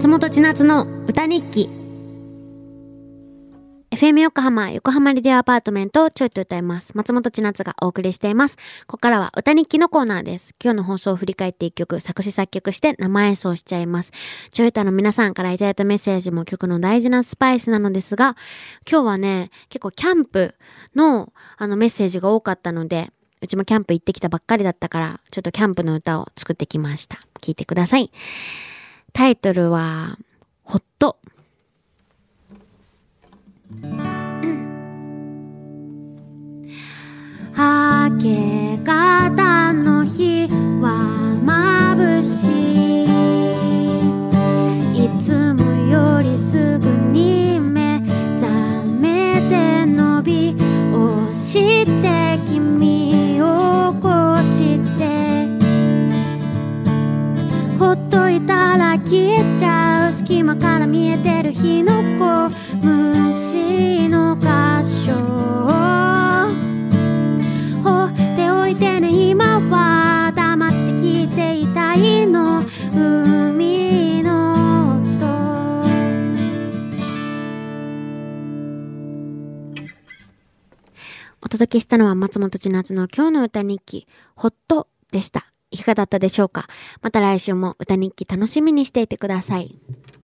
松本千夏の歌日記。FM 横浜横浜リディアアパートメントをちょいと歌います。松本千夏がお送りしています。ここからは歌日記のコーナーです。今日の放送を振り返って一曲作詞作曲して生演奏しちゃいます。ちょいとの皆さんからいただいたメッセージも曲の大事なスパイスなのですが今日はね結構キャンプのあのメッセージが多かったのでうちもキャンプ行ってきたばっかりだったからちょっとキャンプの歌を作ってきました。聞いてください。タイトルは、ほっと。明けーっといたら消えちゃう隙間から見えてる火の粉虫の箇所放っておいてね今は黙って聞いていたいの海の音お届けしたのは松本千夏の今日の歌日記ほっとでした。いかがだったでしょうか？また来週も歌日記楽しみにしていてください。